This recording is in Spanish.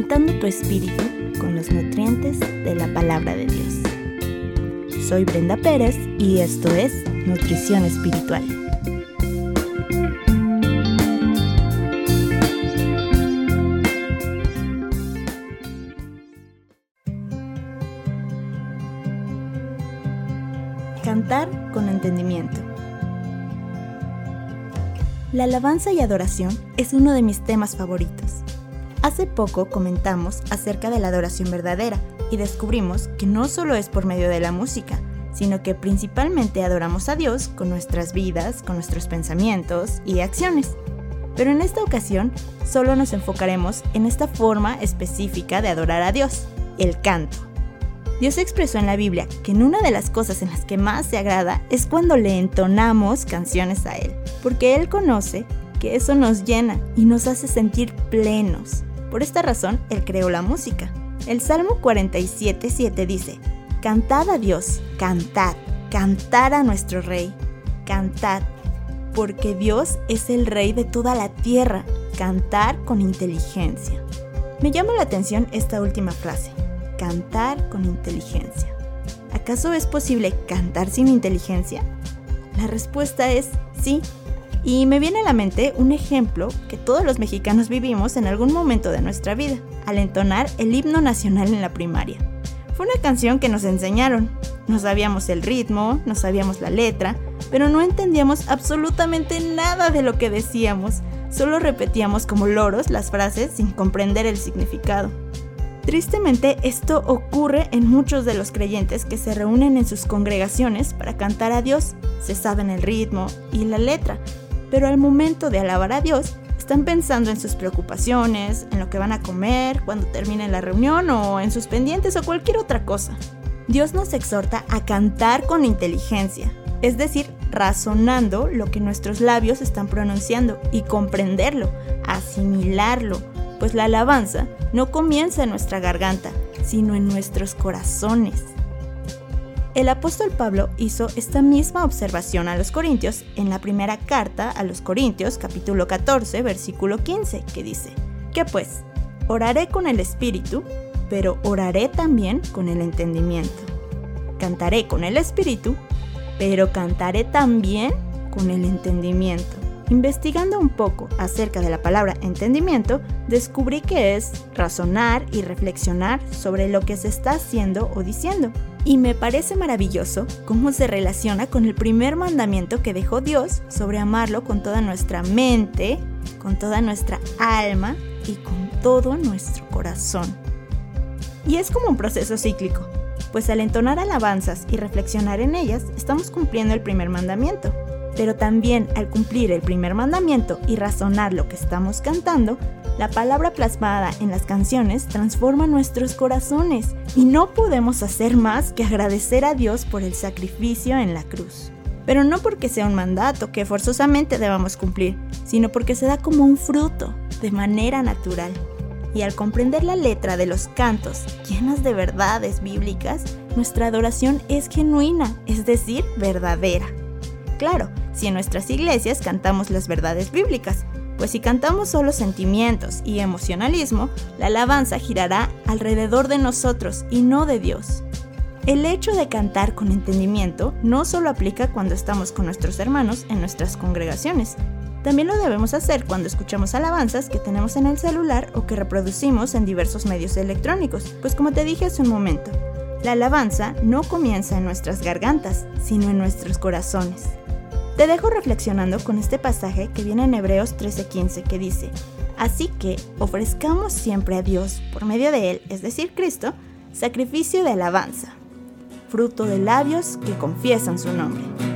alimentando tu espíritu con los nutrientes de la palabra de Dios. Soy Brenda Pérez y esto es Nutrición Espiritual. Cantar con entendimiento. La alabanza y adoración es uno de mis temas favoritos. Hace poco comentamos acerca de la adoración verdadera y descubrimos que no solo es por medio de la música, sino que principalmente adoramos a Dios con nuestras vidas, con nuestros pensamientos y acciones. Pero en esta ocasión solo nos enfocaremos en esta forma específica de adorar a Dios, el canto. Dios expresó en la Biblia que en una de las cosas en las que más se agrada es cuando le entonamos canciones a Él, porque Él conoce que eso nos llena y nos hace sentir plenos. Por esta razón, Él creó la música. El Salmo 47.7 dice, Cantad a Dios, cantad, cantad a nuestro Rey, cantad, porque Dios es el Rey de toda la tierra, cantar con inteligencia. Me llama la atención esta última frase, cantar con inteligencia. ¿Acaso es posible cantar sin inteligencia? La respuesta es sí. Y me viene a la mente un ejemplo que todos los mexicanos vivimos en algún momento de nuestra vida, al entonar el himno nacional en la primaria. Fue una canción que nos enseñaron. No sabíamos el ritmo, no sabíamos la letra, pero no entendíamos absolutamente nada de lo que decíamos. Solo repetíamos como loros las frases sin comprender el significado. Tristemente, esto ocurre en muchos de los creyentes que se reúnen en sus congregaciones para cantar a Dios. Se saben el ritmo y la letra, pero al momento de alabar a Dios, están pensando en sus preocupaciones, en lo que van a comer, cuando termine la reunión o en sus pendientes o cualquier otra cosa. Dios nos exhorta a cantar con inteligencia, es decir, razonando lo que nuestros labios están pronunciando y comprenderlo, asimilarlo, pues la alabanza no comienza en nuestra garganta, sino en nuestros corazones. El apóstol Pablo hizo esta misma observación a los Corintios en la primera carta a los Corintios capítulo 14 versículo 15 que dice, que pues, oraré con el espíritu, pero oraré también con el entendimiento. Cantaré con el espíritu, pero cantaré también con el entendimiento. Investigando un poco acerca de la palabra entendimiento, descubrí que es razonar y reflexionar sobre lo que se está haciendo o diciendo. Y me parece maravilloso cómo se relaciona con el primer mandamiento que dejó Dios sobre amarlo con toda nuestra mente, con toda nuestra alma y con todo nuestro corazón. Y es como un proceso cíclico, pues al entonar alabanzas y reflexionar en ellas, estamos cumpliendo el primer mandamiento, pero también al cumplir el primer mandamiento y razonar lo que estamos cantando, la palabra plasmada en las canciones transforma nuestros corazones y no podemos hacer más que agradecer a Dios por el sacrificio en la cruz. Pero no porque sea un mandato que forzosamente debamos cumplir, sino porque se da como un fruto, de manera natural. Y al comprender la letra de los cantos llenas de verdades bíblicas, nuestra adoración es genuina, es decir, verdadera. Claro, si en nuestras iglesias cantamos las verdades bíblicas, pues si cantamos solo sentimientos y emocionalismo, la alabanza girará alrededor de nosotros y no de Dios. El hecho de cantar con entendimiento no solo aplica cuando estamos con nuestros hermanos en nuestras congregaciones, también lo debemos hacer cuando escuchamos alabanzas que tenemos en el celular o que reproducimos en diversos medios electrónicos, pues como te dije hace un momento, la alabanza no comienza en nuestras gargantas, sino en nuestros corazones. Te dejo reflexionando con este pasaje que viene en Hebreos 13:15 que dice, Así que ofrezcamos siempre a Dios, por medio de Él, es decir, Cristo, sacrificio de alabanza, fruto de labios que confiesan su nombre.